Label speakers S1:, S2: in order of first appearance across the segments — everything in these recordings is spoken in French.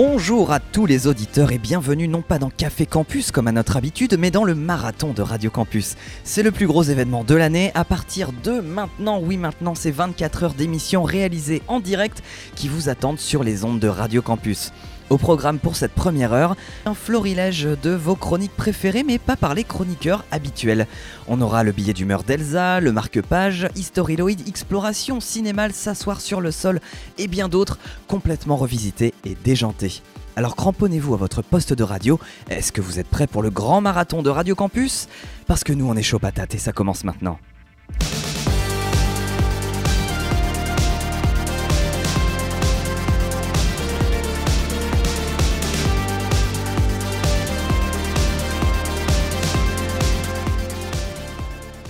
S1: Bonjour à tous les auditeurs et bienvenue non pas dans Café Campus comme à notre habitude, mais dans le marathon de Radio Campus. C'est le plus gros événement de l'année à partir de maintenant, oui maintenant c'est 24 heures d'émissions réalisées en direct qui vous attendent sur les ondes de Radio Campus. Au programme pour cette première heure, un florilège de vos chroniques préférées, mais pas par les chroniqueurs habituels. On aura le billet d'humeur d'Elsa, le marque-page, Historyloid, Exploration, Cinémal, S'asseoir sur le sol et bien d'autres complètement revisités et déjantés. Alors cramponnez-vous à votre poste de radio. Est-ce que vous êtes prêts pour le grand marathon de Radio Campus? Parce que nous on est chaud patate et ça commence maintenant.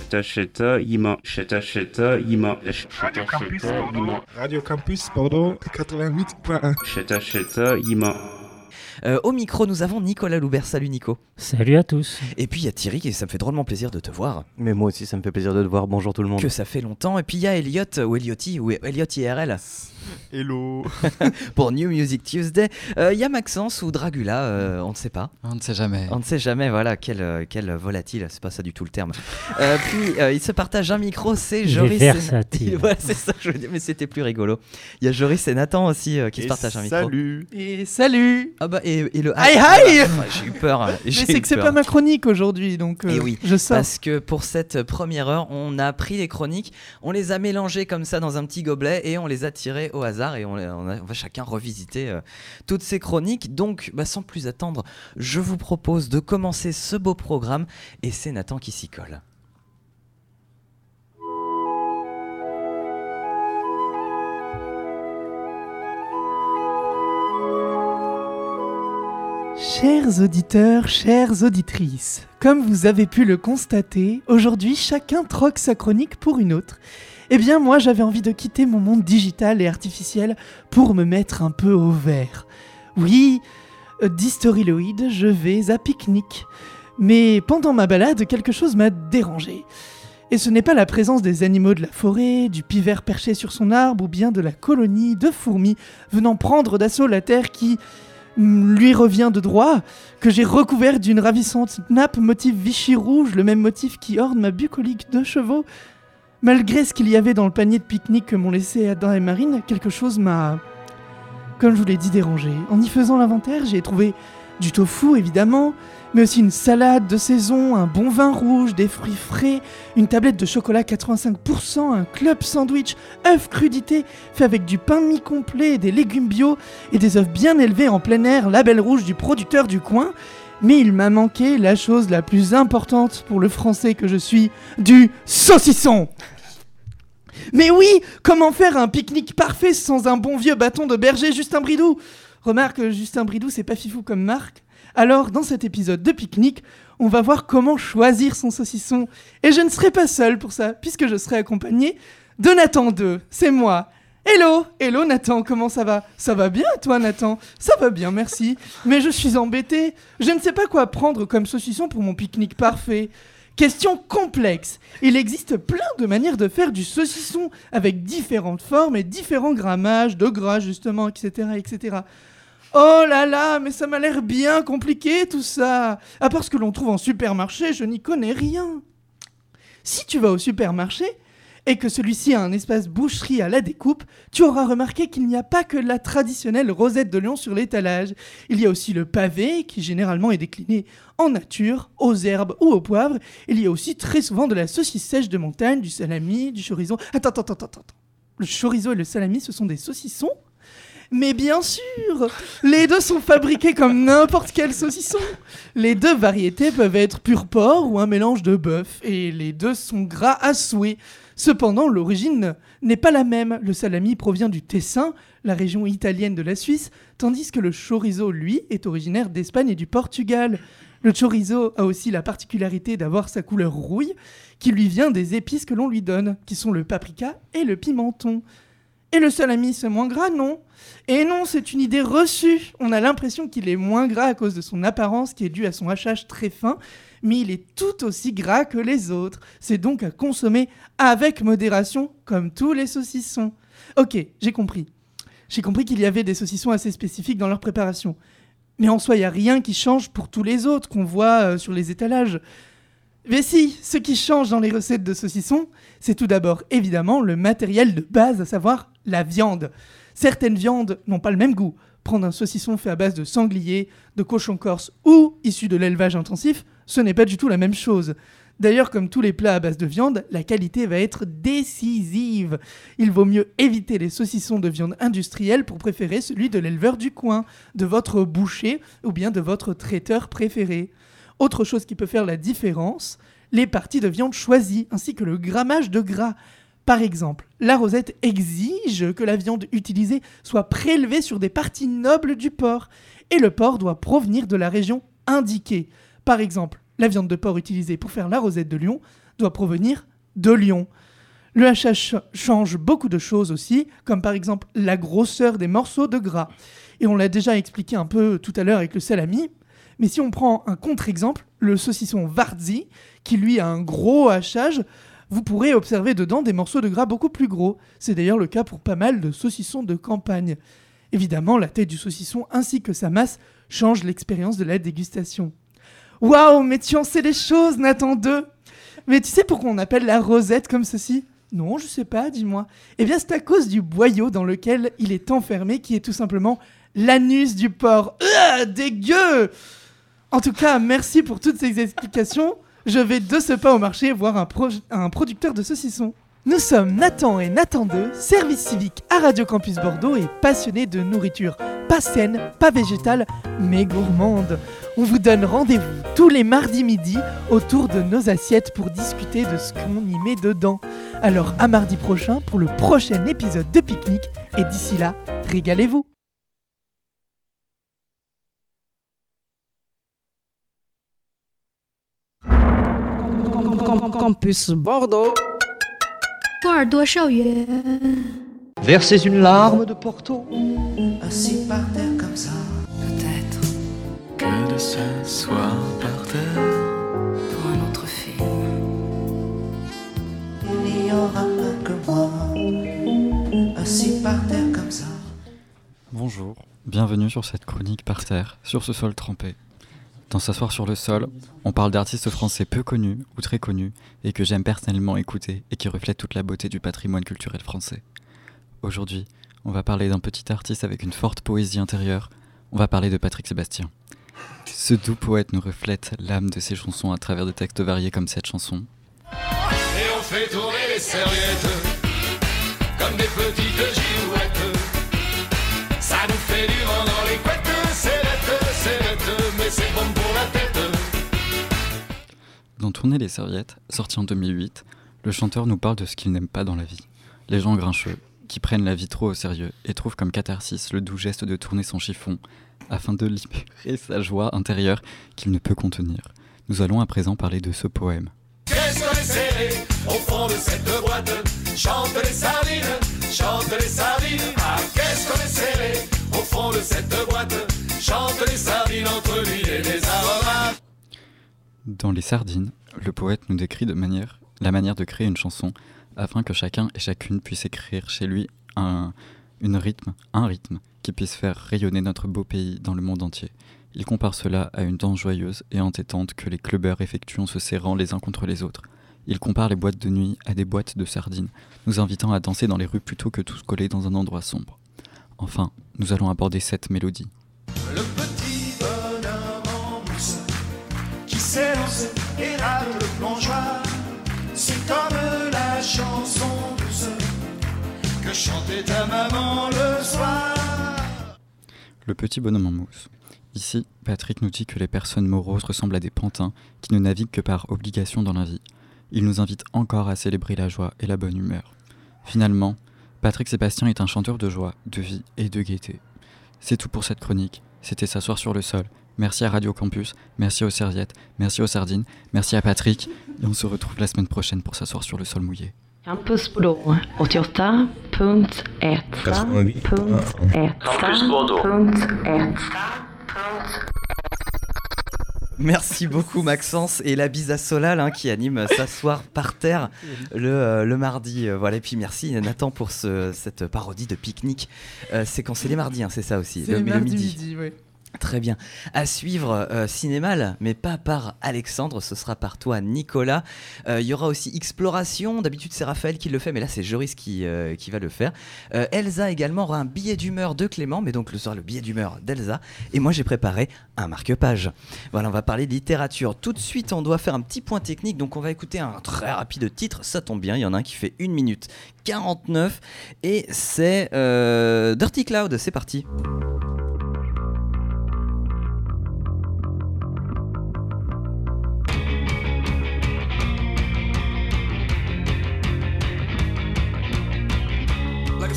S2: Sheta Sheta Ima Sheta Sheta Ima
S3: Radio Campus, Radio Campus, pardon, 88.1.
S2: Sheta Sheta Ima
S1: Euh, au micro, nous avons Nicolas Loubert. Salut Nico.
S4: Salut à tous.
S1: Et puis il y a Thierry, et ça me fait drôlement plaisir de te voir.
S5: Mais moi aussi, ça me fait plaisir de te voir. Bonjour tout le monde.
S1: Que ça fait longtemps. Et puis il y a Elliot, ou Ellioti, ou Elliot IRL,
S3: Hello.
S1: pour New Music Tuesday. Euh, Il y a Maxence ou Dragula, euh, on ne sait pas.
S6: On ne sait jamais.
S1: On ne sait jamais, voilà, quel, euh, quel volatile, c'est pas ça du tout le terme. Euh, puis euh, il se partage un micro, c'est Joris.
S4: versatile.
S1: voilà, c'est ça, je veux dire, mais c'était plus rigolo. Il y a Joris et Nathan aussi euh, qui se partagent un micro.
S3: Salut.
S7: Et salut
S1: Ah bah, et, et le.
S7: Aïe,
S1: ah,
S7: aïe
S1: J'ai eu peur.
S7: Mais
S1: j'ai
S7: c'est que c'est pas ma chronique aujourd'hui, donc euh,
S1: Eh oui,
S7: je sors.
S1: Parce que pour cette première heure, on a pris les chroniques, on les a mélangées comme ça dans un petit gobelet et on les a tirées au hasard et on, va chacun revisiter euh, toutes ces chroniques. Donc, bah, sans plus attendre, je vous propose de commencer ce beau programme et c'est Nathan qui s'y colle.
S7: Chers auditeurs, chères auditrices, comme vous avez pu le constater, aujourd'hui chacun troque sa chronique pour une autre. Eh bien moi j'avais envie de quitter mon monde digital et artificiel pour me mettre un peu au vert. Oui, euh, d'Historyloid, je vais à pique-nique. Mais pendant ma balade, quelque chose m'a dérangé. Et ce n'est pas la présence des animaux de la forêt, du pivert perché sur son arbre ou bien de la colonie de fourmis venant prendre d'assaut la terre qui lui revient de droit, que j'ai recouvert d'une ravissante nappe motif Vichy rouge, le même motif qui orne ma bucolique de chevaux. Malgré ce qu'il y avait dans le panier de pique-nique que m'ont laissé Adam et Marine, quelque chose m'a, comme je vous l'ai dit, dérangé. En y faisant l'inventaire, j'ai trouvé du tofu évidemment, mais aussi une salade de saison, un bon vin rouge, des fruits frais, une tablette de chocolat 85%, un club sandwich, œufs crudités fait avec du pain mi-complet, des légumes bio et des œufs bien élevés en plein air, label rouge du producteur du coin. Mais il m'a manqué la chose la plus importante pour le français que je suis, du saucisson. Mais oui, comment faire un pique-nique parfait sans un bon vieux bâton de berger Justin Bridou? Remarque, Justin Bridou, c'est pas fifou comme marque. Alors, dans cet épisode de pique-nique, on va voir comment choisir son saucisson. Et je ne serai pas seul pour ça, puisque je serai accompagné de Nathan 2. C'est moi. Hello, hello Nathan, comment ça va? Ça va bien toi Nathan? Ça va bien, merci. Mais je suis embêté. Je ne sais pas quoi prendre comme saucisson pour mon pique-nique parfait. Question complexe. Il existe plein de manières de faire du saucisson avec différentes formes et différents grammages de gras justement, etc., etc. Oh là là, mais ça m'a l'air bien compliqué tout ça. À part ce que l'on trouve en supermarché, je n'y connais rien. Si tu vas au supermarché et que celui-ci a un espace boucherie à la découpe, tu auras remarqué qu'il n'y a pas que la traditionnelle rosette de lion sur l'étalage. Il y a aussi le pavé, qui généralement est décliné en nature, aux herbes ou au poivre. Il y a aussi très souvent de la saucisse sèche de montagne, du salami, du chorizo. Attends, attends, attends, attends. Le chorizo et le salami, ce sont des saucissons? Mais bien sûr, les deux sont fabriqués comme n'importe quel saucisson. Les deux variétés peuvent être pur porc ou un mélange de bœuf, et les deux sont gras à souhait. Cependant, l'origine n'est pas la même. Le salami provient du Tessin, la région italienne de la Suisse, tandis que le chorizo, lui, est originaire d'Espagne et du Portugal. Le chorizo a aussi la particularité d'avoir sa couleur rouille, qui lui vient des épices que l'on lui donne, qui sont le paprika et le pimenton. Et le salami, c'est moins gras, non Et non, c'est une idée reçue. On a l'impression qu'il est moins gras à cause de son apparence qui est due à son hachage très fin, mais il est tout aussi gras que les autres. C'est donc à consommer avec modération, comme tous les saucissons. Ok, j'ai compris. J'ai compris qu'il y avait des saucissons assez spécifiques dans leur préparation. Mais en soi, il n'y a rien qui change pour tous les autres qu'on voit euh, sur les étalages. Mais si, ce qui change dans les recettes de saucissons, c'est tout d'abord évidemment le matériel de base, à savoir la viande. Certaines viandes n'ont pas le même goût. Prendre un saucisson fait à base de sanglier, de cochon corse ou issu de l'élevage intensif, ce n'est pas du tout la même chose. D'ailleurs, comme tous les plats à base de viande, la qualité va être décisive. Il vaut mieux éviter les saucissons de viande industrielle pour préférer celui de l'éleveur du coin, de votre boucher ou bien de votre traiteur préféré. Autre chose qui peut faire la différence, les parties de viande choisies ainsi que le grammage de gras. Par exemple, la rosette exige que la viande utilisée soit prélevée sur des parties nobles du porc et le porc doit provenir de la région indiquée. Par exemple, la viande de porc utilisée pour faire la rosette de Lyon doit provenir de Lyon. Le hachage change beaucoup de choses aussi, comme par exemple la grosseur des morceaux de gras. Et on l'a déjà expliqué un peu tout à l'heure avec le salami. Mais si on prend un contre-exemple, le saucisson Varzi, qui lui a un gros hachage, vous pourrez observer dedans des morceaux de gras beaucoup plus gros. C'est d'ailleurs le cas pour pas mal de saucissons de campagne. Évidemment, la taille du saucisson ainsi que sa masse changent l'expérience de la dégustation. Waouh, mais tu en sais des choses, Nathan 2 Mais tu sais pourquoi on appelle la rosette comme ceci? Non, je sais pas, dis-moi. Eh bien, c'est à cause du boyau dans lequel il est enfermé, qui est tout simplement l'anus du porc. Euh, dégueu En tout cas, merci pour toutes ces explications. Je vais de ce pas au marché voir un, producteur de saucissons. Nous sommes Nathan et Nathan 2, service civique à Radio Campus Bordeaux et passionnés de nourriture. Pas saine, pas végétale, mais gourmande. On vous donne rendez-vous tous les mardis midi autour de nos assiettes pour discuter de ce qu'on y met dedans. Alors à mardi prochain pour le prochain épisode de Pique-Nique et d'ici là, régalez-vous.
S4: Campus Bordeaux.
S6: Versez une larme de Porto.
S8: Assis par terre comme ça.
S9: Peut-être
S10: que de s'asseoir par terre
S9: pour un autre film.
S8: Il n'y aura pas que moi. Assis par terre comme ça.
S5: Bonjour, bienvenue sur cette chronique par terre, sur ce sol trempé. Dans S'asseoir sur le sol, on parle d'artistes français peu connus ou très connus et que j'aime personnellement écouter et qui reflètent toute la beauté du patrimoine culturel français. Aujourd'hui, on va parler d'un petit artiste avec une forte poésie intérieure. On va parler de Patrick Sébastien. Ce doux poète nous reflète l'âme de ses chansons à travers des textes variés comme cette chanson.
S11: Et on fait tourner les serviettes comme des petites Dans
S5: Tourner les serviettes, sorti en 2008, le chanteur nous parle de ce qu'il n'aime pas dans la vie. Les gens grincheux, qui prennent la vie trop au sérieux et trouvent comme catharsis le doux geste de tourner son chiffon afin de libérer sa joie intérieure qu'il ne peut contenir. Nous allons à présent parler de ce poème.
S11: Qu'est-ce qu'on est serré au fond de cette boîte Chante les sardines, chante les sardines. Ah, qu'est-ce qu'on est serré au fond de cette boîte Chante les sardines entre l'huile et les aromates.
S5: Dans Les Sardines, le poète nous décrit de manière, la manière de créer une chanson afin que chacun et chacune puisse écrire chez lui un, une rythme, un rythme qui puisse faire rayonner notre beau pays dans le monde entier. Il compare cela à une danse joyeuse et entêtante que les clubbers effectuent en se serrant les uns contre les autres. Il compare les boîtes de nuit à des boîtes de sardines, nous invitant à danser dans les rues plutôt que tous collés dans un endroit sombre. Enfin, nous allons aborder cette mélodie.
S11: Le petit bonhomme en qui le. Le
S5: petit bonhomme en mousse. Ici, Patrick nous dit que les personnes moroses ressemblent à des pantins qui ne naviguent que par obligation dans la vie. Il nous invite encore à célébrer la joie et la bonne humeur. Finalement, Patrick Sébastien est un chanteur de joie, de vie et de gaieté. C'est tout pour cette chronique. C'était S'asseoir sur le sol. Merci à Radio Campus, merci aux serviettes, merci aux sardines, merci à Patrick. Et on se retrouve la semaine prochaine pour s'asseoir sur le sol mouillé.
S4: Campus Bordeaux, 88.1.
S2: Campus Bordeaux.
S1: Merci beaucoup Maxence et la bise à Solal hein, qui anime S'asseoir par terre le, euh, le mardi. Euh, voilà, et puis merci Nathan pour ce- cette parodie de pique-nique. Euh, c'est quand c'est les mardis, hein, c'est ça aussi, le, midi.
S7: midi, ouais.
S1: Très bien. À suivre euh, Cinémal, mais pas par Alexandre, ce sera par toi Nicolas. Euh, Il y aura aussi Exploration, d'habitude c'est Raphaël qui le fait, mais là c'est Joris qui, euh, qui va le faire. Elsa également aura un billet d'humeur de Clément, mais donc ce sera le billet d'humeur d'Elsa. Et moi j'ai préparé un marque-page. Voilà, on va parler de littérature. Tout de suite on doit faire un petit point technique, donc on va écouter un très rapide titre, ça tombe bien, il y en a un qui fait 1 minute 49, et c'est Dirty Cloud, c'est parti.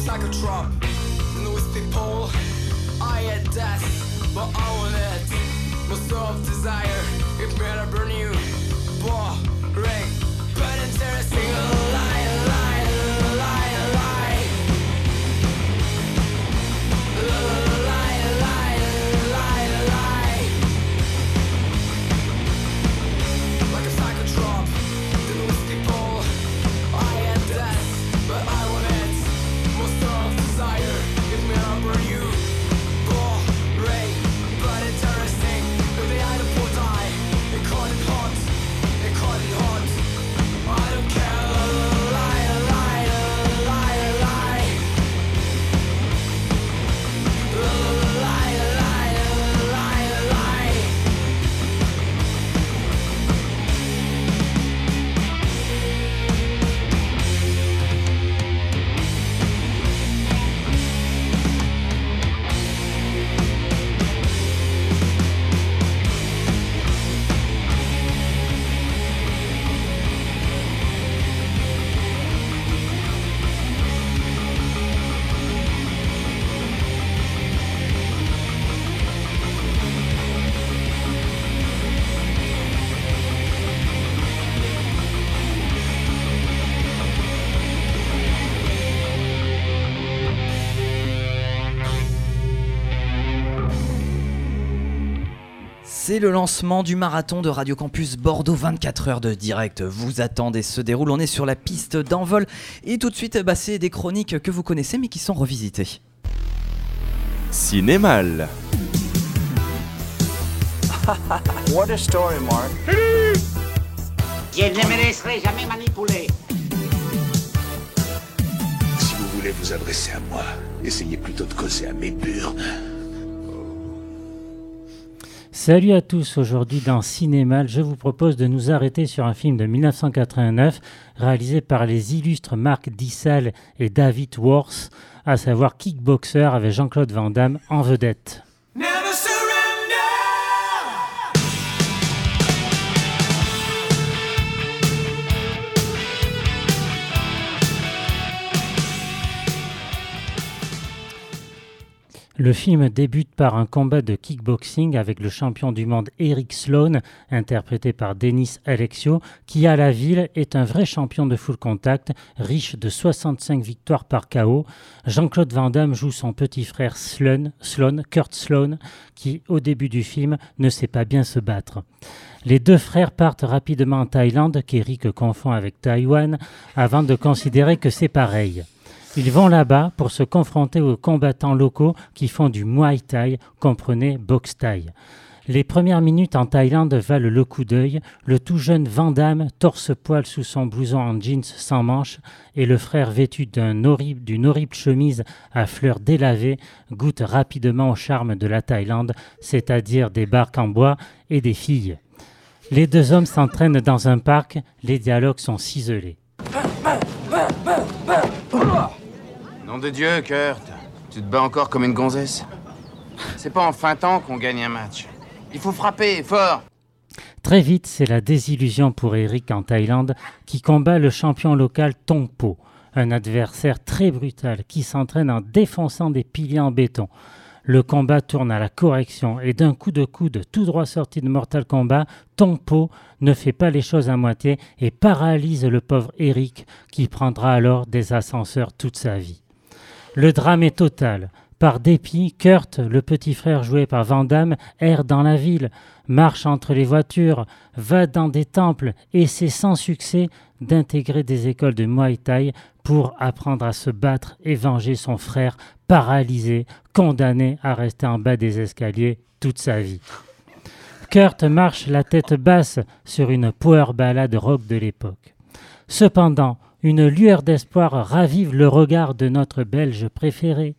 S12: Psychotrop. Whiskey pole, I had death, but I want it. My soul of desire, it better burn you. Boring,
S1: C'est le lancement du marathon de Radio Campus Bordeaux, 24 heures de direct vous attendent et se déroule. On est sur la piste d'envol et tout de suite, bah, c'est des chroniques que vous connaissez mais qui sont revisitées.
S13: Cinémal.
S14: What a story, Mark.
S15: Je ne me laisserai jamais manipuler.
S16: Si vous voulez vous adresser à moi, essayez plutôt de causer à mes burnes.
S17: Salut à tous, aujourd'hui dans Cinémal, je vous propose de nous arrêter sur un film de 1989 réalisé par les illustres Marc Dissal et David Worth, à savoir Kickboxer avec Jean-Claude Van Damme en vedette. Le film débute par un combat de kickboxing avec le champion du monde Eric Sloan, interprété par Denis Alexio, qui à la ville est un vrai champion de full contact, riche de 65 victoires par KO. Jean-Claude Van Damme joue son petit frère Sloan, Sloan, Kurt Sloan, qui au début du film ne sait pas bien se battre. Les deux frères partent rapidement en Thaïlande, qu'Eric confond avec Taïwan, avant de considérer que c'est pareil. Ils vont là-bas pour se confronter aux combattants locaux qui font du Muay Thai, comprenez boxe Thai. Les premières minutes en Thaïlande valent le coup d'œil. Le tout jeune Van Damme, torse-poil sous son blouson en jeans sans manches, et le frère vêtu d'une horrible chemise à fleurs délavées, goûtent rapidement au charme de la Thaïlande, c'est-à-dire des barques en bois et des filles. Les deux hommes s'entraînent dans un parc, les dialogues sont ciselés.
S18: De Dieu, Kurt. Tu te bats encore comme une gonzesse C'est pas en feintant qu'on gagne un match. Il faut frapper, fort
S17: Très vite, c'est la désillusion pour Eric en Thaïlande qui combat le champion local Tongpo, un adversaire très brutal qui s'entraîne en défonçant des piliers en béton. Le combat tourne à la correction et d'un coup de coude tout droit sorti de Mortal Kombat, Tongpo ne fait pas les choses à moitié et paralyse le pauvre Eric qui prendra alors des ascenseurs toute sa vie. Le drame est total. Par dépit, Kurt, le petit frère joué par Van Damme, erre dans la ville. marche entre les voitures, va dans des temples, essaie sans succès d'intégrer des écoles de Muay Thai pour apprendre à se battre et venger son frère paralysé, condamné à rester en bas des escaliers toute sa vie. Kurt marche la tête basse sur une power ballade rock de l'époque. Cependant, une lueur d'espoir ravive le regard de notre Belge préféré.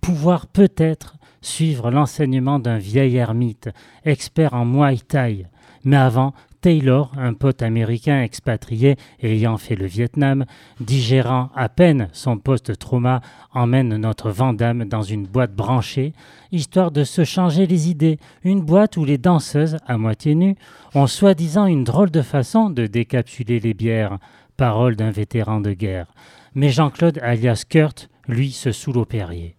S17: Pouvoir peut-être suivre l'enseignement d'un vieil ermite, expert en Muay Thai. Mais avant, Taylor, un pote américain expatrié ayant fait le Vietnam, digérant à peine son post-trauma, emmène notre Vandame dans une boîte branchée, histoire de se changer les idées. Une boîte où les danseuses, à moitié nues, ont soi-disant une drôle de façon de décapsuler les bières. Parole d'un vétéran de guerre. Mais Jean-Claude, alias Kurt, lui, se saoule au Perrier.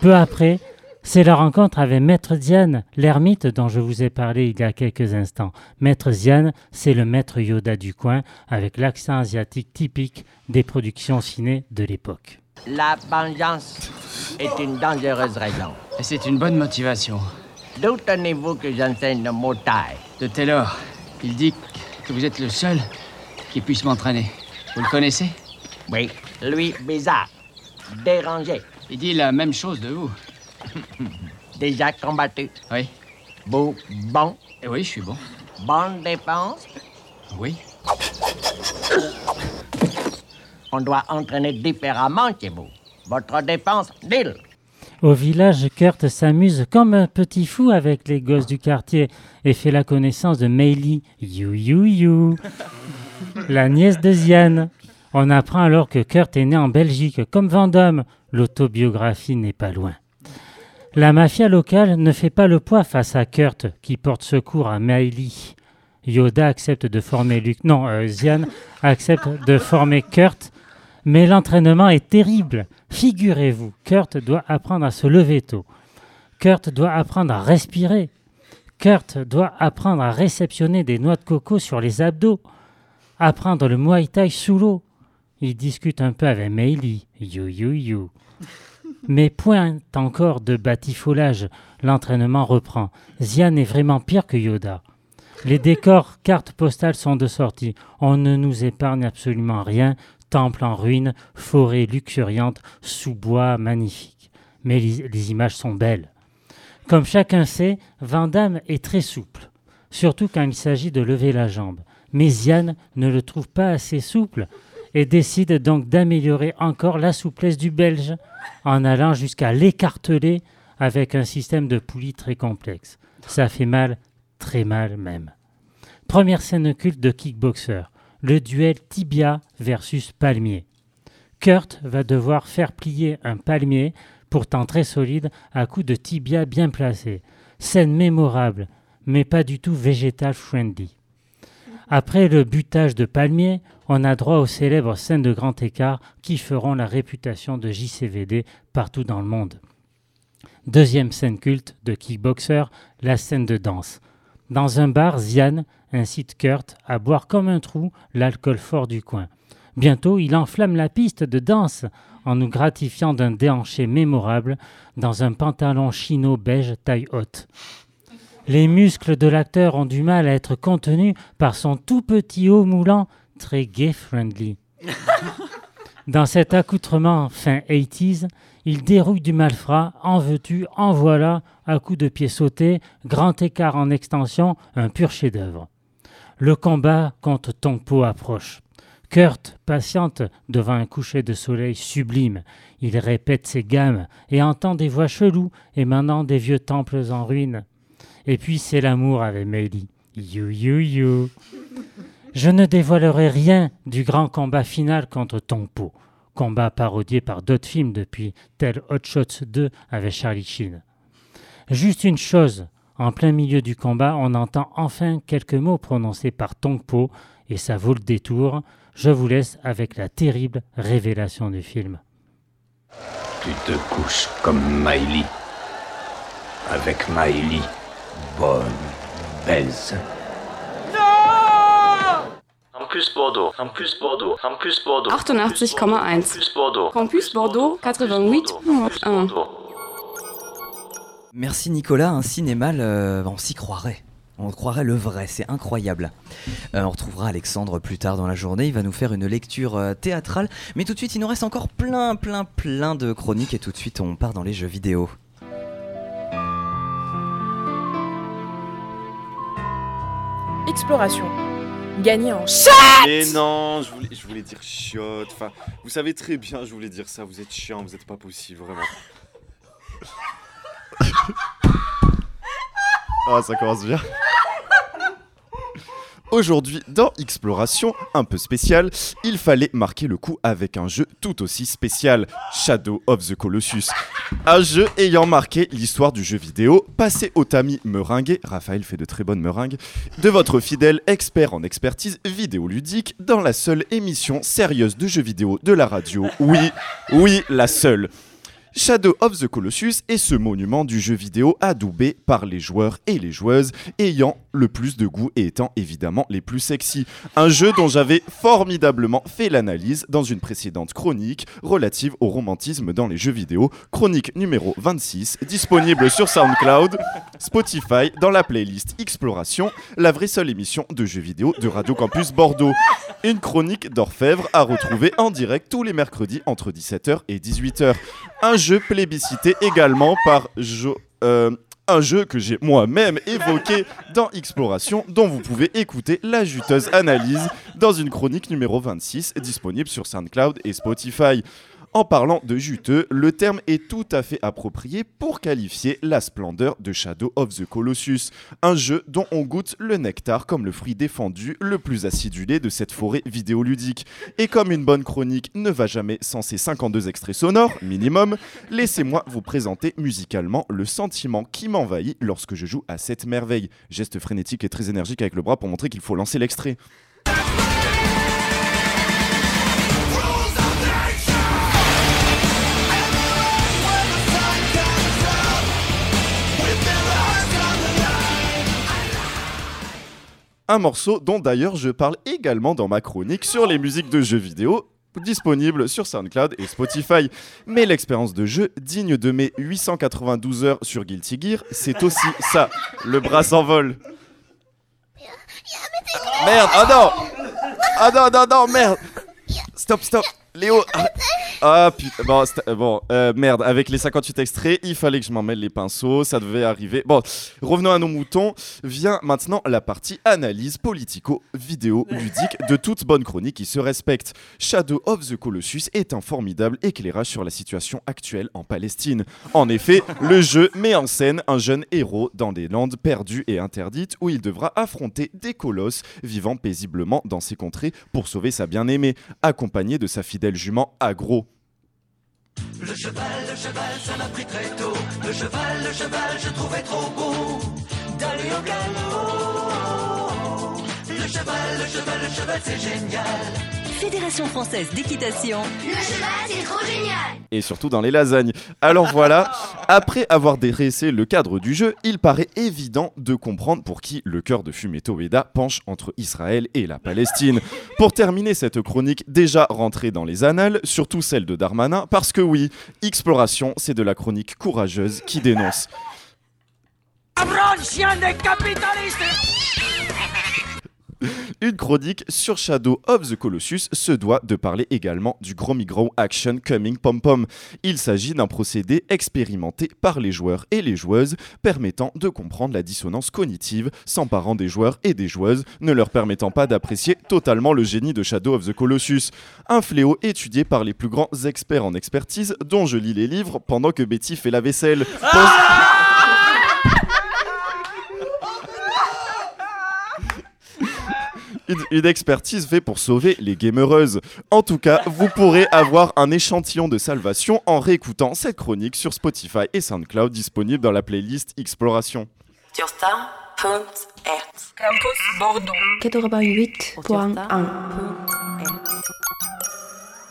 S17: Peu après, c'est la rencontre avec Maître Diane, l'ermite dont je vous ai parlé il y a quelques instants. Maître Diane, c'est le maître Yoda du coin, avec l'accent asiatique typique des productions ciné de l'époque.
S15: La vengeance est une dangereuse raison.
S13: Et c'est une bonne motivation.
S15: D'où tenez-vous que j'enseigne le mot taille?
S13: De Taylor, il dit que vous êtes le seul qui puisse m'entraîner. Vous le connaissez?
S15: Oui, lui, bizarre, dérangé.
S13: Il dit la même chose de vous.
S15: Déjà combattu.
S13: Oui.
S15: Vous, bon.
S13: Et oui, je suis bon.
S15: Bonne défense.
S13: Oui.
S15: On doit entraîner différemment chez vous. Votre défense, nil.
S17: Au village, Kurt s'amuse comme un petit fou avec les gosses du quartier et fait la connaissance de Meili, you you you, la nièce de Ziane. On apprend alors que Kurt est né en Belgique, comme Vendôme. L'autobiographie n'est pas loin. La mafia locale ne fait pas le poids face à Kurt, qui porte secours à Meili. Yoda accepte de former Luke. Non, euh, Ziane accepte de former Kurt, mais l'entraînement est terrible. Figurez-vous, Kurt doit apprendre à se lever tôt. Kurt doit apprendre à respirer. Kurt doit apprendre à réceptionner des noix de coco sur les abdos. Apprendre le Muay Thai sous l'eau. Il discute un peu avec Meili. You, you, you. Mais point encore de batifolage, l'entraînement reprend. Zian est vraiment pire que Yoda. Les décors, cartes postales sont de sortie. On ne nous épargne absolument rien. Temple en ruine, forêt luxuriante, sous-bois magnifique. Mais les, les images sont belles. Comme chacun sait, Vandame est très souple, surtout quand il s'agit de lever la jambe. Mais Zian ne le trouve pas assez souple et décide donc d'améliorer encore la souplesse du Belge en allant jusqu'à l'écarteler avec un système de poulies très complexe. Ça fait mal, très mal même. Première scène culte de kickboxer, le duel tibia versus palmier. Kurt va devoir faire plier un palmier, pourtant très solide, à coups de tibia bien placés. Scène mémorable, mais pas du tout végétal friendly. Après le butage de palmier, on a droit aux célèbres scènes de grand écart qui feront la réputation de JCVD partout dans le monde. Deuxième scène culte de kickboxer, la scène de danse. Dans un bar, Zian incite Kurt à boire comme un trou l'alcool fort du coin. Bientôt, il enflamme la piste de danse en nous gratifiant d'un déhanché mémorable dans un pantalon chino beige taille haute. Les muscles de l'acteur ont du mal à être contenus par son tout petit haut moulant très gay-friendly. Dans cet accoutrement fin 80s, il dérouille du malfrat, en veux-tu, en voilà, à coups de pied sautés, grand écart en extension, un pur chef-d'œuvre. Le combat contre Tongpo approche. Kurt patiente devant un coucher de soleil sublime. Il répète ses gammes et entend des voix cheloues émanant des vieux temples en ruine. Et puis c'est l'amour avec Meili. You, you, you. Je ne dévoilerai rien du grand combat final contre Tongpo, combat parodié par d'autres films depuis, tel Hot Shots 2 avec Charlie Sheen. Juste une chose, en plein milieu du combat, on entend enfin quelques mots prononcés par Tongpo, et ça vaut le détour. Je vous laisse avec la terrible révélation du film.
S16: Tu te couches comme Maïli. Avec Maïli, bonne baise.
S10: Campus Bordeaux, Campus Bordeaux, Campus Bordeaux.
S9: 88,1.
S10: Campus Bordeaux.
S9: Campus Bordeaux, 88,1.
S1: Merci Nicolas, un cinéma, euh, on s'y croirait. On croirait le vrai, c'est incroyable. Euh, on retrouvera Alexandre plus tard dans la journée, il va nous faire une lecture euh, théâtrale. Mais tout de suite, il nous reste encore plein, plein, plein de chroniques et tout de suite, on part dans les jeux vidéo.
S19: Exploration. Gagné en chat
S20: Mais non, je voulais, je voulais dire chiotte. Enfin, vous savez très bien, je voulais dire ça. Vous êtes chiant, vous êtes pas possible, vraiment. ah, ça commence bien. Aujourd'hui, dans Exploration, un peu spécial, il fallait marquer le coup avec un jeu tout aussi spécial, Shadow of the Colossus. Un jeu ayant marqué l'histoire du jeu vidéo, passé au tamis meringué, Raphaël fait de très bonnes meringues, de votre fidèle expert en expertise vidéoludique dans la seule émission sérieuse de jeux vidéo de la radio. Oui, oui, la seule. Shadow of the Colossus est ce monument du jeu vidéo adoubé par les joueurs et les joueuses ayant le plus de goût et étant évidemment les plus sexy. Un jeu dont j'avais formidablement fait l'analyse dans une précédente chronique relative au romantisme dans les jeux vidéo, chronique numéro 26, disponible sur SoundCloud, Spotify, dans la playlist Exploration, la vraie seule émission de jeux vidéo de Radio Campus Bordeaux. Une chronique d'orfèvre à retrouver en direct tous les mercredis entre 17h et 18h. Un jeu plébiscité également par euh, un jeu que j'ai moi-même évoqué dans Exploration, dont vous pouvez écouter la juteuse analyse dans une chronique numéro 26 disponible sur SoundCloud et Spotify. En parlant de juteux, le terme est tout à fait approprié pour qualifier la splendeur de Shadow of the Colossus, un jeu dont on goûte le nectar comme le fruit défendu le plus acidulé de cette forêt vidéoludique. Et comme une bonne chronique ne va jamais sans ses 52 extraits sonores, minimum, laissez-moi vous présenter musicalement le sentiment qui m'envahit lorsque je joue à cette merveille. Geste frénétique et très énergique avec le bras pour montrer qu'il faut lancer l'extrait. Un morceau dont d'ailleurs je parle également dans ma chronique sur les musiques de jeux vidéo disponible sur SoundCloud et Spotify. Mais l'expérience de jeu digne de mes 892 heures sur Guilty Gear, c'est aussi ça, le bras s'envole. Merde, oh non Ah non, non, non, merde Stop, stop Léo. Ah putain, bon, bon euh, merde, avec les 58 extraits, il fallait que je m'en mêle les pinceaux, ça devait arriver. Bon, revenons à nos moutons. Vient maintenant la partie analyse politico-vidéo-ludique de toute bonne chronique qui se respecte. Shadow of the Colossus est un formidable éclairage sur la situation actuelle en Palestine. En effet, le jeu met en scène un jeune héros dans des landes perdues et interdites où il devra affronter des colosses vivant paisiblement dans ces contrées pour sauver sa bien-aimée, accompagné de sa fidèle jument Agro.
S11: Le cheval, le cheval, ça m'a pris très tôt. Le cheval, le cheval, je trouvais trop beau d'aller au galop. Le cheval, le cheval, le cheval, c'est génial.
S21: Fédération française d'équitation.
S11: Le cheval, c'est trop génial.
S20: et surtout dans les lasagnes. Alors voilà, après avoir dressé le cadre du jeu, il paraît évident de comprendre pour qui le cœur de Fumeto Ueda penche entre Israël et la Palestine. Pour terminer cette chronique déjà rentrée dans les annales, surtout celle de Darmanin, parce que oui, Exploration, c'est de la chronique courageuse qui dénonce.
S11: Chien des capitalistes
S20: Une chronique sur Shadow of the Colossus se doit de parler également du Gros Migro Action Coming Pom Pom. Il s'agit d'un procédé expérimenté par les joueurs et les joueuses permettant de comprendre la dissonance cognitive, s'emparant des joueurs et des joueuses, ne leur permettant pas d'apprécier totalement le génie de Shadow of the Colossus. Un fléau étudié par les plus grands experts en expertise dont je lis les livres pendant que Betty fait la vaisselle. Une, une expertise faite pour sauver les gamereuses. En tout cas, vous pourrez avoir un échantillon de salvation en réécoutant cette chronique sur Spotify et SoundCloud disponible dans la playlist Exploration.
S19: Campus Bordeaux.
S4: 88.1.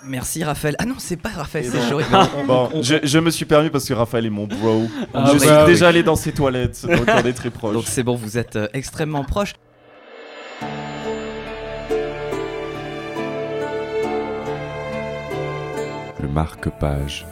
S1: Merci Raphaël. Ah non, c'est pas Raphaël, c'est
S20: bon,
S1: Jory.
S20: bon, je, je me suis permis parce que Raphaël est mon bro.
S1: Ah
S20: je
S1: oui.
S20: suis déjà allé dans ses toilettes, donc on est très proche.
S1: Donc c'est bon, vous êtes euh, extrêmement proches.
S20: marque-page.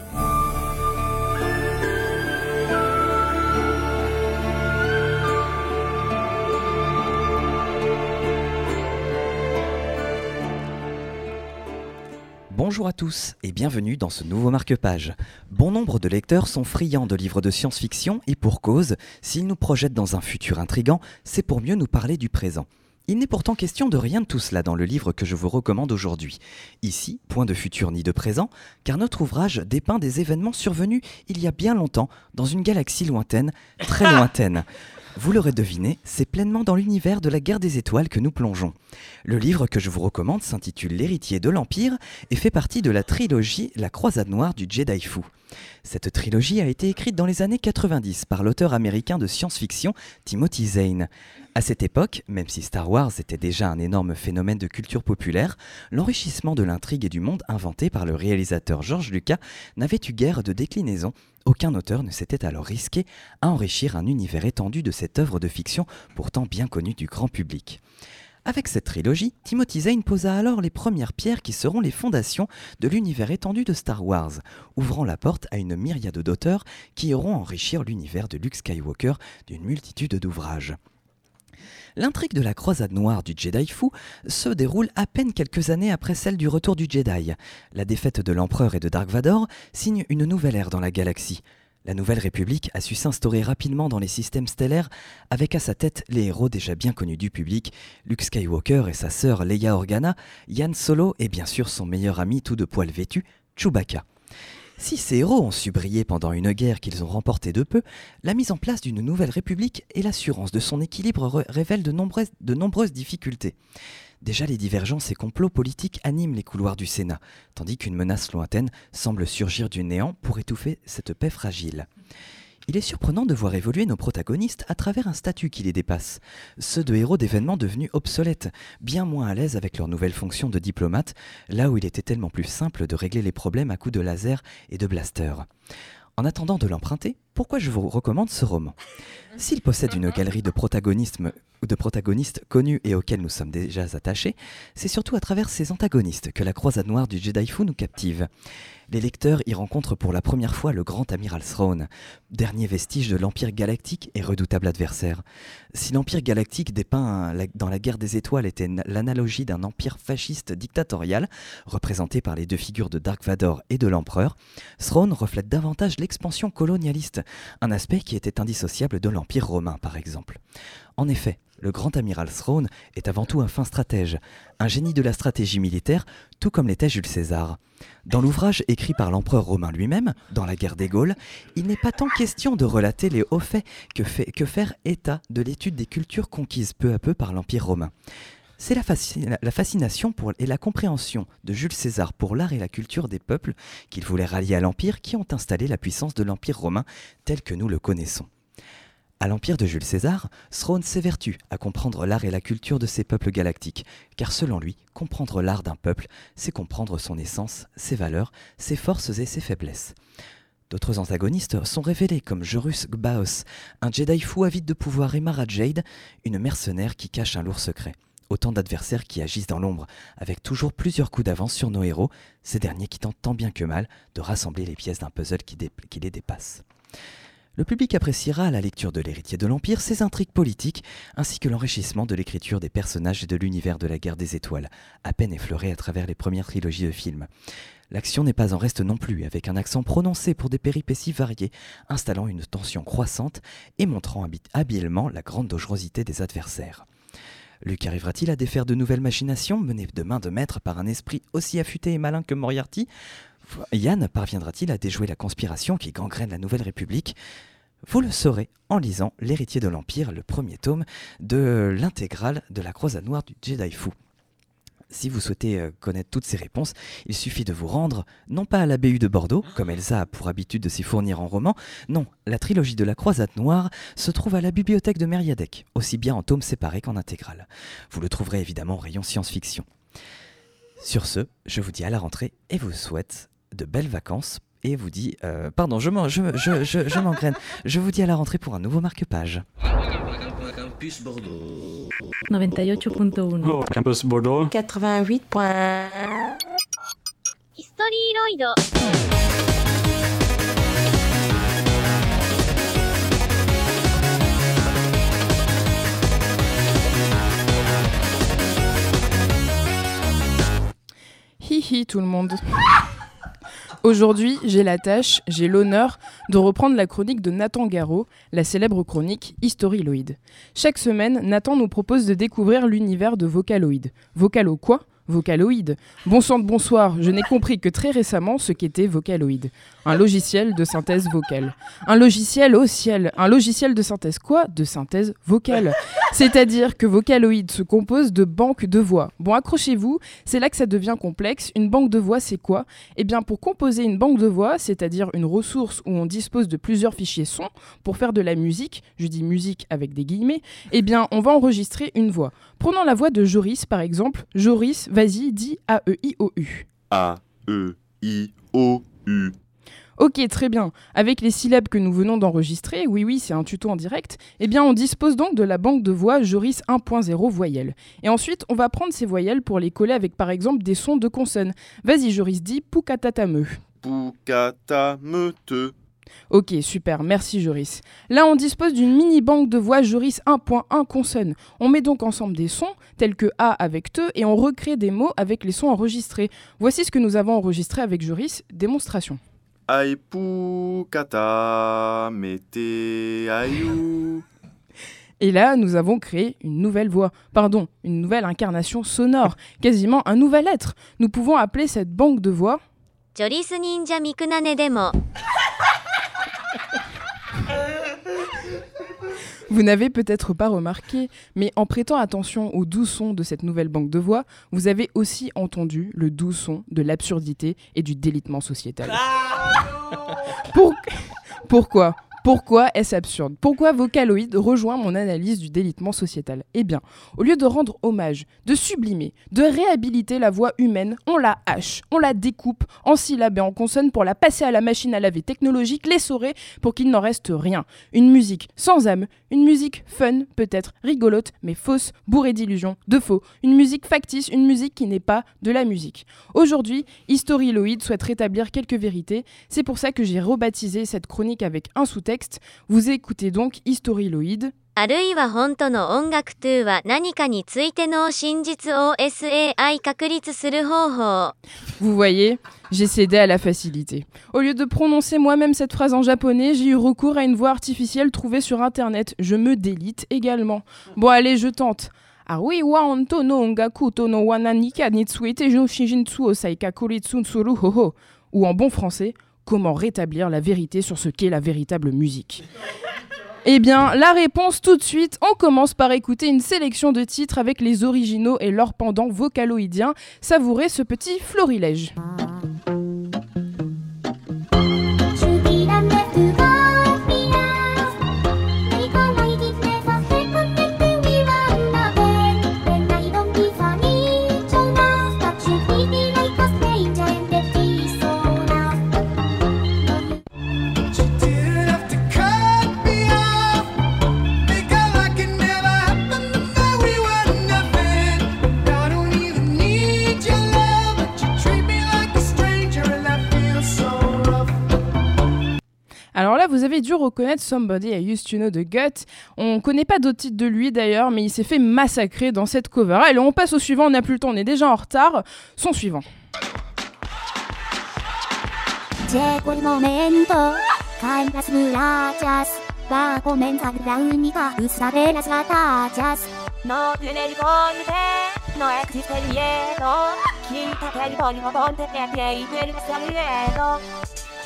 S1: Bonjour à tous et bienvenue dans ce nouveau marque-page. Bon nombre de lecteurs sont friands de livres de science-fiction et pour cause, s'ils nous projettent dans un futur intrigant, c'est pour mieux nous parler du présent. Il n'est pourtant question de rien de tout cela dans le livre que je vous recommande aujourd'hui. Ici, point de futur ni de présent, car notre ouvrage dépeint des événements survenus il y a bien longtemps, dans une galaxie lointaine, très lointaine. Vous l'aurez deviné, c'est pleinement dans l'univers de la guerre des étoiles que nous plongeons. Le livre que je vous recommande s'intitule L'héritier de l'Empire et fait partie de la trilogie La croisade noire du Jedi Fou. Cette trilogie a été écrite dans les années 90 par l'auteur américain de science-fiction Timothy Zahn. À cette époque, même si Star Wars était déjà un énorme phénomène de culture populaire, l'enrichissement de l'intrigue et du monde inventé par le réalisateur George Lucas n'avait eu guère de déclinaison. Aucun auteur ne s'était alors risqué à enrichir un univers étendu de cette œuvre de fiction pourtant bien connue du grand public. Avec cette trilogie, Timothy Zahn posa alors les premières pierres qui seront les fondations de l'univers étendu de Star Wars, ouvrant la porte à une myriade d'auteurs qui iront enrichir l'univers de Luke Skywalker d'une multitude d'ouvrages. L'intrigue de la croisade noire du Jedi fou se déroule à peine quelques années après celle du retour du Jedi. La défaite de l'empereur et de Dark Vador signe une nouvelle ère dans la galaxie. La Nouvelle République a su s'instaurer rapidement dans les systèmes stellaires, avec à sa tête les héros déjà bien connus du public, Luke Skywalker et sa sœur Leia Organa, Yann Solo et bien sûr son meilleur ami tout de poil vêtu, Chewbacca. Si ces héros ont su briller pendant une guerre qu'ils ont remportée de peu, la mise en place d'une nouvelle république et l'assurance de son équilibre révèlent de nombreuses, difficultés. Déjà, les divergences et complots politiques animent les couloirs du Sénat, tandis qu'une menace lointaine semble surgir du néant pour étouffer cette paix fragile. Il est surprenant de voir évoluer nos protagonistes à travers un statut qui les dépasse, ceux de héros d'événements devenus obsolètes, bien moins à l'aise avec leur nouvelle fonction de diplomate, là où il était tellement plus simple de régler les problèmes à coups de laser et de blaster. En attendant de l'emprunter, pourquoi je vous recommande ce roman? S'il possède une galerie de protagonistes, de protagonistes connus et auxquels nous sommes déjà attachés, c'est surtout à travers ces antagonistes que la croisade noire du Jedi Fu nous captive. Les lecteurs y rencontrent pour la première fois le grand amiral Throne, dernier vestige de l'Empire galactique et redoutable adversaire. Si l'Empire galactique dépeint dans la guerre des étoiles était l'analogie d'un empire fasciste dictatorial, représenté par les deux figures de Dark Vador et de l'Empereur, Throne reflète davantage l'expansion colonialiste, un aspect qui était indissociable de l'Empire romain par exemple. En effet, le grand amiral Throne est avant tout un fin stratège, un génie de la stratégie militaire, tout comme l'était Jules César. Dans l'ouvrage écrit par l'empereur romain lui-même, dans la guerre des Gaules, il n'est pas tant question de relater les hauts faits que, faire état de l'étude des cultures conquises peu à peu par l'Empire romain. C'est la, fascina la, fascination et la compréhension de Jules César pour l'art et la culture des peuples qu'il voulait rallier à l'Empire qui ont installé la puissance de l'Empire romain tel que nous le connaissons. À l'empire de Jules César, Throne s'évertue à comprendre l'art et la culture de ces peuples galactiques, car selon lui, comprendre l'art d'un peuple, c'est comprendre son essence, ses valeurs, ses forces et ses faiblesses. D'autres antagonistes sont révélés comme Jorus Gbaos, un Jedi fou avide de pouvoir, et Mara Jade, une mercenaire qui cache un lourd secret. Autant d'adversaires qui agissent dans l'ombre, avec toujours plusieurs coups d'avance sur nos héros, ces derniers qui tentent tant bien que mal de rassembler les pièces d'un puzzle qui les dépasse. Le public appréciera à la lecture de l'héritier de l'Empire ses intrigues politiques, ainsi que l'enrichissement de l'écriture des personnages et de l'univers de la guerre des étoiles, à peine effleuré à travers les premières trilogies de films. L'action n'est pas en reste non plus, avec un accent prononcé pour des péripéties variées, installant une tension croissante et montrant habilement la grande dangerosité des adversaires. Luke arrivera-t-il à défaire de nouvelles machinations menées de main de maître par un esprit aussi affûté et malin que Moriarty? Yann parviendra-t-il à déjouer la conspiration qui gangrène la Nouvelle République? Vous le saurez en lisant L'héritier de l'Empire, le premier tome de l'intégrale de la croisade noire du Jedi Fou. Si vous souhaitez euh, connaître toutes ces réponses, il suffit de vous rendre, non pas à la de Bordeaux, comme Elsa a pour habitude de s'y fournir en roman, non, la trilogie de la Croisade Noire se trouve à la bibliothèque de Meriadec, aussi bien en tomes séparés qu'en intégrale. Vous le trouverez évidemment au rayon science-fiction. Sur ce, je vous dis à la rentrée et vous souhaite de belles vacances et vous dis, euh, pardon, je m'engraine, je, je, je, je vous dis à la rentrée pour un nouveau marque-page.
S22: Campus Bordeaux.
S4: 98.1
S10: Campus Bordeaux.
S4: 88.
S23: Historyloid.
S24: Hi hi tout le monde. Aujourd'hui, j'ai la tâche, j'ai l'honneur de reprendre la chronique de Nathan Garot, la célèbre chronique Historyloid. Chaque semaine, Nathan nous propose de découvrir l'univers de Vocaloid. Vocalo quoi? Vocaloid. Bon de bonsoir, je n'ai compris que très récemment ce qu'était Vocaloid. Un logiciel de synthèse vocale. Un logiciel au ciel. Un logiciel de synthèse quoi? De synthèse vocale. C'est-à-dire que Vocaloid se compose de banques de voix. Bon, accrochez-vous, c'est là que ça devient complexe. Une banque de voix, c'est quoi? Eh bien, pour composer une banque de voix, c'est-à-dire une ressource où on dispose de plusieurs fichiers sons pour faire de la musique, je dis musique avec des guillemets, eh bien, on va enregistrer une voix. Prenons la voix de Joris, par exemple. Joris, vas-y, dis A-E-I-O-U.
S20: A-E-I-O-U.
S24: Ok, très bien. Avec les syllabes que nous venons d'enregistrer, oui, oui, c'est un tuto en direct, eh bien, on dispose donc de la banque de voix Joris 1.0 voyelles. Et ensuite, on va prendre ces voyelles pour les coller avec, par exemple, des sons de consonnes. Vas-y, Joris, dis Poukatatame.
S20: Poukatamete.
S24: Ok, super, merci Joris. Là, on dispose d'une mini-banque de voix Joris 1.1 consonne. On met donc ensemble des sons, tels que A avec te, et on recrée des mots avec les sons enregistrés. Voici ce que nous avons enregistré avec Joris, démonstration.
S20: Aïpou, kata, mete, aïou.
S24: Et là, nous avons créé une nouvelle voix, pardon, une nouvelle incarnation sonore, quasiment un nouvel être. Nous pouvons appeler cette banque de voix
S23: Joris Ninja Mikunane Demo.
S24: Vous n'avez peut-être pas remarqué, mais en prêtant attention aux doux sons de cette nouvelle banque de voix, vous avez aussi entendu le doux son de l'absurdité et du délitement sociétal. Pour- Pourquoi? Pourquoi est-ce absurde? Pourquoi Vocaloid rejoint mon analyse du délitement sociétal? Eh bien, au lieu de rendre hommage, de sublimer, de réhabiliter la voix humaine, on la hache, on la découpe en syllabes et en consonnes pour la passer à la machine à laver technologique, l'essorer pour qu'il n'en reste rien. Une musique sans âme, une musique fun, peut-être rigolote, mais fausse, bourrée d'illusions, de faux. Une musique factice, une musique qui n'est pas de la musique. Aujourd'hui, Historyloid souhaite rétablir quelques vérités. C'est pour ça que j'ai rebaptisé cette chronique avec un sous-texte. Vous écoutez donc
S23: Historiloïd.
S24: Vous voyez, j'ai cédé à la facilité. Au lieu de prononcer moi-même cette phrase en japonais, j'ai eu recours à une voix artificielle trouvée sur internet. Je me délite également. Bon allez, je tente. Wa to no. Ou en bon français, comment rétablir la vérité sur ce qu'est la véritable musique. Eh bien, la réponse tout de suite. On commence par écouter une sélection de titres avec les originaux et leurs pendants vocaloïdiens. Savourez ce petit florilège. Alors là, vous avez dû reconnaître Somebody I Used to Know de Gut. On connaît pas d'autres titres de lui d'ailleurs, mais il s'est fait massacrer dans cette cover. Allez, on passe au suivant, on n'a plus le temps, on est déjà en retard. Son suivant.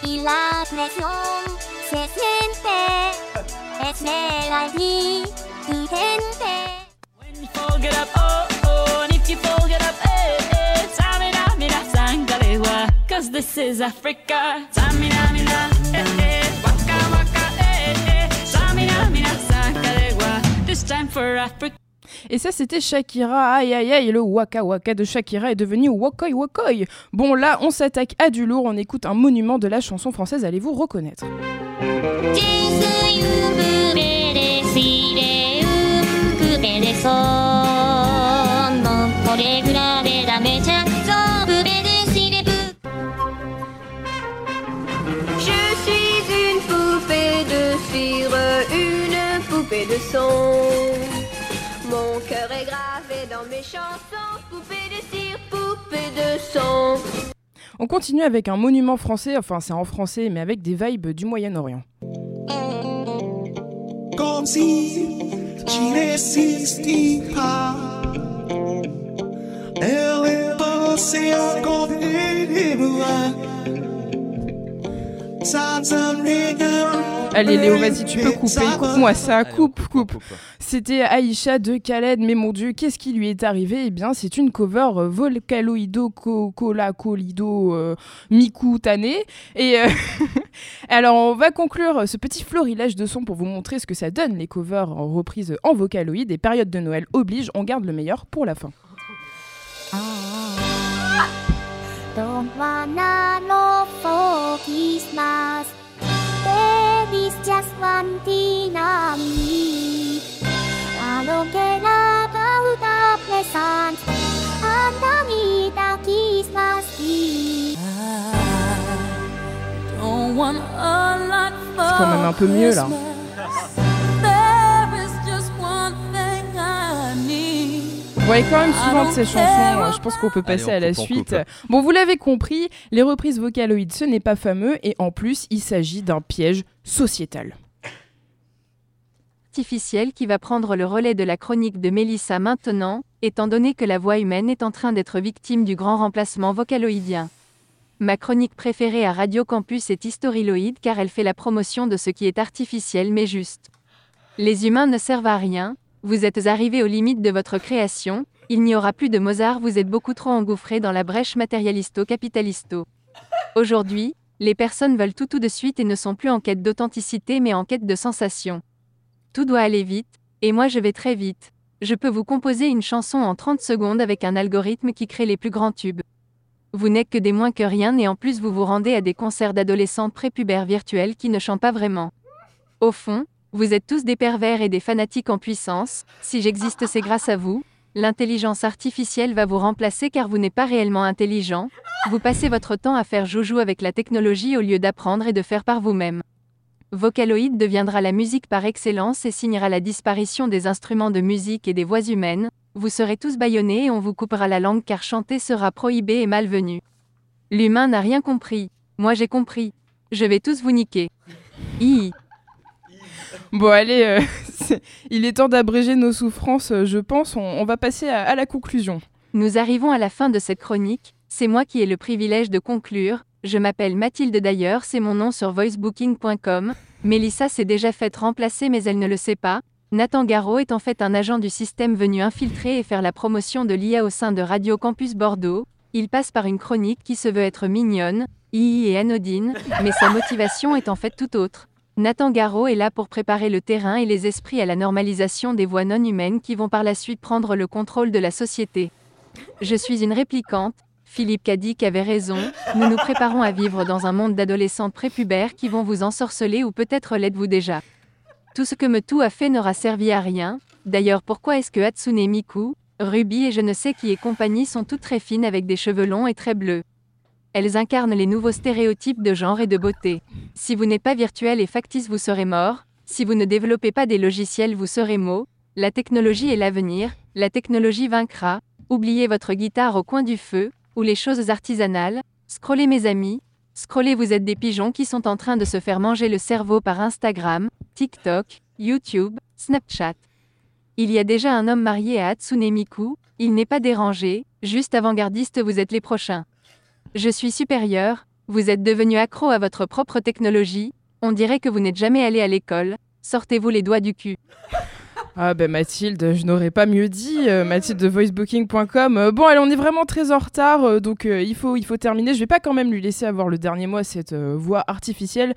S25: Y la presión se siente, es real y vigente.
S12: When you fall, get up, oh, oh, and if you fall, get up, eh, eh. Tamina, mina, sangalewa, cause this is Africa. Tamina, mina, eh, eh, waka, waka, eh, eh. Tamina, mina, sangalewa, this time for Africa.
S24: Et ça, c'était Shakira. Aïe aïe aïe, le waka waka de Shakira est devenu wakoi wakoi. Bon, là, on s'attaque à du lourd, on écoute un monument de la chanson française, allez-vous reconnaître.
S26: de une poupée de son. Mon cœur est gravé dans mes chansons, poupée de cire, poupée de son.
S24: On continue avec un monument français, enfin c'est en français, mais avec des vibes du Moyen-Orient.
S11: Comme si tu n'existais pas. Elle est passée à côté des bras.
S24: Allez Léo, vas-y, tu peux couper. Coupe-moi ça, coupe, coupe. C'était Aïcha de Khaled, mais mon Dieu, qu'est-ce qui lui est arrivé? Eh bien, c'est une cover euh, Volcaloido co- Cola Colido euh, Miku Tane. Et euh, alors, on va conclure ce petit florilège de sons pour vous montrer ce que ça donne les covers en reprise en Vocaloid. Et période de Noël oblige, on garde le meilleur pour la fin.
S25: Don't wanna know for Christmas. Baby's just one thing I need. I don't care about the present Christmas tree.
S27: Don't want a lot for
S24: C'est quand même un peu mieux là. Vous voyez quand même souvent de ces chansons, euh, je pense qu'on peut passer
S20: Allez,
S24: à la
S20: coupe,
S24: suite. Bon, vous l'avez compris, les reprises vocaloïdes, ce n'est pas fameux, et en plus, il s'agit d'un piège sociétal.
S28: artificielle qui va prendre le relais de la chronique de Mélissa maintenant, étant donné que la voix humaine est en train d'être victime du grand remplacement vocaloïdien. Ma chronique préférée à Radio Campus est Historyloïde car elle fait la promotion de ce qui est artificiel mais juste. Les humains ne servent à rien, vous êtes arrivés aux limites de votre création, il n'y aura plus de Mozart, vous êtes beaucoup trop engouffrés dans la brèche matérialisto-capitalisto. Aujourd'hui, les personnes veulent tout tout de suite et ne sont plus en quête d'authenticité mais en quête de sensation. Tout doit aller vite, et moi je vais très vite. Je peux vous composer une chanson en 30 secondes avec un algorithme qui crée les plus grands tubes. Vous n'êtes que des moins que rien et en plus vous vous rendez à des concerts d'adolescents prépubères virtuels qui ne chantent pas vraiment. Au fond, vous êtes tous des pervers et des fanatiques en puissance, si j'existe c'est grâce à vous, l'intelligence artificielle va vous remplacer car vous n'êtes pas réellement intelligent, vous passez votre temps à faire joujou avec la technologie au lieu d'apprendre et de faire par vous-même. Vocaloid deviendra la musique par excellence et signera la disparition des instruments de musique et des voix humaines. Vous serez tous bâillonnés et on vous coupera la langue car chanter sera prohibé et malvenu. L'humain n'a rien compris. Moi j'ai compris. Je vais tous vous niquer. Hi.
S24: Bon, allez, euh, il est temps d'abréger nos souffrances, euh, je pense. On, va passer à, la conclusion.
S28: Nous arrivons à la fin de cette chronique. C'est moi qui ai le privilège de conclure. Je m'appelle Mathilde d'ailleurs, c'est mon nom sur voicebooking.com. Mélissa s'est déjà faite remplacer mais elle ne le sait pas. Nathan Garot est en fait un agent du système venu infiltrer et faire la promotion de l'IA au sein de Radio Campus Bordeaux. Il passe par une chronique qui se veut être mignonne, ii et anodine, mais sa motivation est en fait tout autre. Nathan Garot est là pour préparer le terrain et les esprits à la normalisation des voix non humaines qui vont par la suite prendre le contrôle de la société. Je suis une réplicante. Philippe Cadic avait raison. Nous nous préparons à vivre dans un monde d'adolescents prépubères qui vont vous ensorceler ou peut-être l'êtes-vous déjà. Tout ce que me tout a fait n'aura servi à rien. D'ailleurs, pourquoi est-ce que Hatsune Miku, Ruby et je ne sais qui et compagnie sont toutes très fines avec des cheveux longs et très bleus? Elles incarnent les nouveaux stéréotypes de genre et de beauté. Si vous n'êtes pas virtuel et factice, vous serez mort. Si vous ne développez pas des logiciels, vous serez mot. La technologie est l'avenir. La technologie vaincra. Oubliez votre guitare au coin du feu, ou les choses artisanales. Scrollez mes amis. Scrollez vous êtes des pigeons qui sont en train de se faire manger le cerveau par Instagram, TikTok, YouTube, Snapchat. Il y a déjà un homme marié à Hatsune Miku, il n'est pas dérangé, juste avant-gardiste vous êtes les prochains. Je suis supérieur, vous êtes devenu accro à votre propre technologie, on dirait que vous n'êtes jamais allé à l'école, sortez-vous les doigts du cul.
S24: Ah ben Mathilde, je n'aurais pas mieux dit. euh, Mathilde de voicebooking.com. Euh, bon, allez, on est vraiment très en retard, euh, donc il, faut, terminer. Je vais pas quand même lui laisser avoir le dernier mot à cette voix artificielle.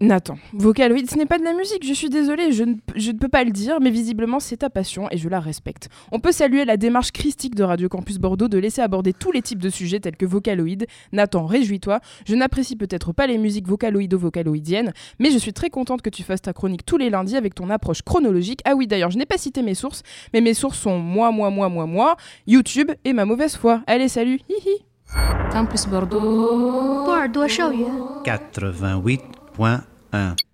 S24: Nathan, Vocaloid, ce n'est pas de la musique, je suis désolée, je ne, je ne peux pas le dire, mais visiblement c'est ta passion et je la respecte. On peut saluer la démarche christique de Radio Campus Bordeaux de laisser aborder tous les types de sujets tels que Vocaloid. Nathan, réjouis-toi, je n'apprécie peut-être pas les musiques vocaloïdo-vocaloïdiennes, mais je suis très contente que tu fasses ta chronique tous les lundis avec ton approche chronologique. Ah oui, d'ailleurs, je n'ai pas cité mes sources, mais mes sources sont moi, moi, moi, moi, moi, YouTube et ma mauvaise foi. Allez, salut, hihi
S4: Campus Bordeaux.
S29: 88.1